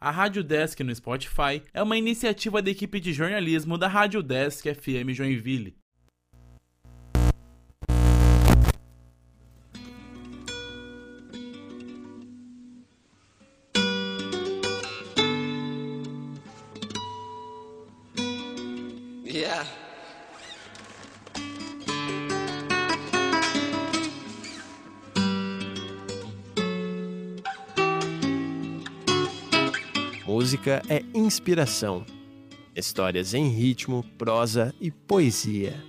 A Rádio Desk no Spotify é uma iniciativa da equipe de jornalismo da Rádio Desk FM Joinville. Yeah. Música é inspiração. Histórias em ritmo, prosa e poesia.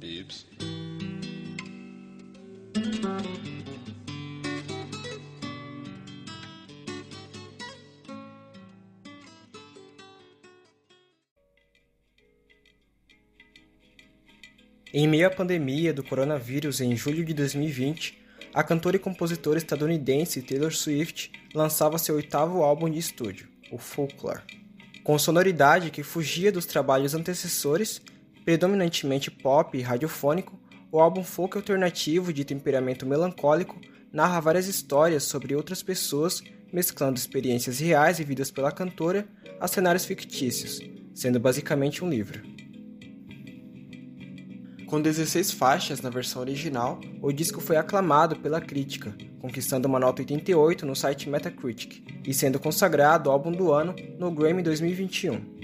Bibs. Em meio à pandemia do coronavírus em julho de 2020, a cantora e compositora estadunidense Taylor Swift lançava seu oitavo álbum de estúdio, o Folklore. Com sonoridade que fugia dos trabalhos antecessores, predominantemente pop e radiofônico, o álbum folk alternativo de temperamento melancólico narra várias histórias sobre outras pessoas, mesclando experiências reais vividas pela cantora a cenários fictícios, sendo basicamente um livro. Com 16 faixas na versão original, o disco foi aclamado pela crítica, conquistando uma nota 88 no site Metacritic e sendo consagrado álbum do ano no Grammy 2021.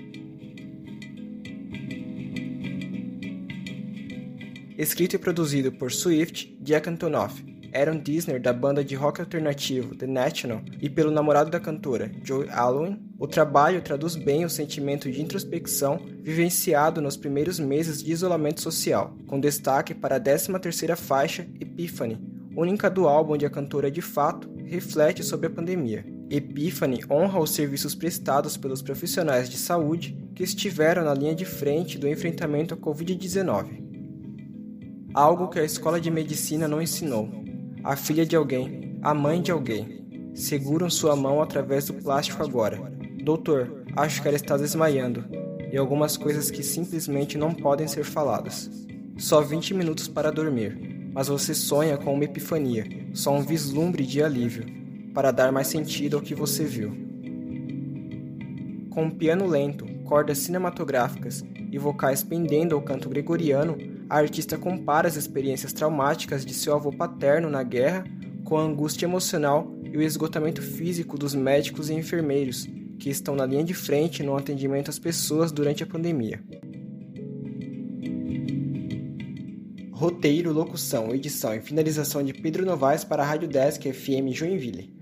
Escrito e produzido por Swift, Jack Antonoff, Aaron Disner da banda de rock alternativo The National e pelo namorado da cantora, Joe Alwyn, o trabalho traduz bem o sentimento de introspecção vivenciado nos primeiros meses de isolamento social, com destaque para a 13ª faixa, Epiphany, única do álbum onde a cantora de fato reflete sobre a pandemia. Epiphany honra os serviços prestados pelos profissionais de saúde que estiveram na linha de frente do enfrentamento à Covid-19. Algo que a escola de medicina não ensinou, a filha de alguém, a mãe de alguém. Seguram sua mão através do plástico agora. Doutor, acho que ela está desmaiando. E algumas coisas que simplesmente não podem ser faladas. Só 20 minutos para dormir, mas você sonha com uma epifania, só um vislumbre de alívio, para dar mais sentido ao que você viu. Com um piano lento, cordas cinematográficas e vocais pendendo ao canto gregoriano, a artista compara as experiências traumáticas de seu avô paterno na guerra com a angústia emocional e o esgotamento físico dos médicos e enfermeiros que estão na linha de frente no atendimento às pessoas durante a pandemia. Roteiro, locução, edição e finalização de Pedro Novaes para a Rádio Desk FM Joinville.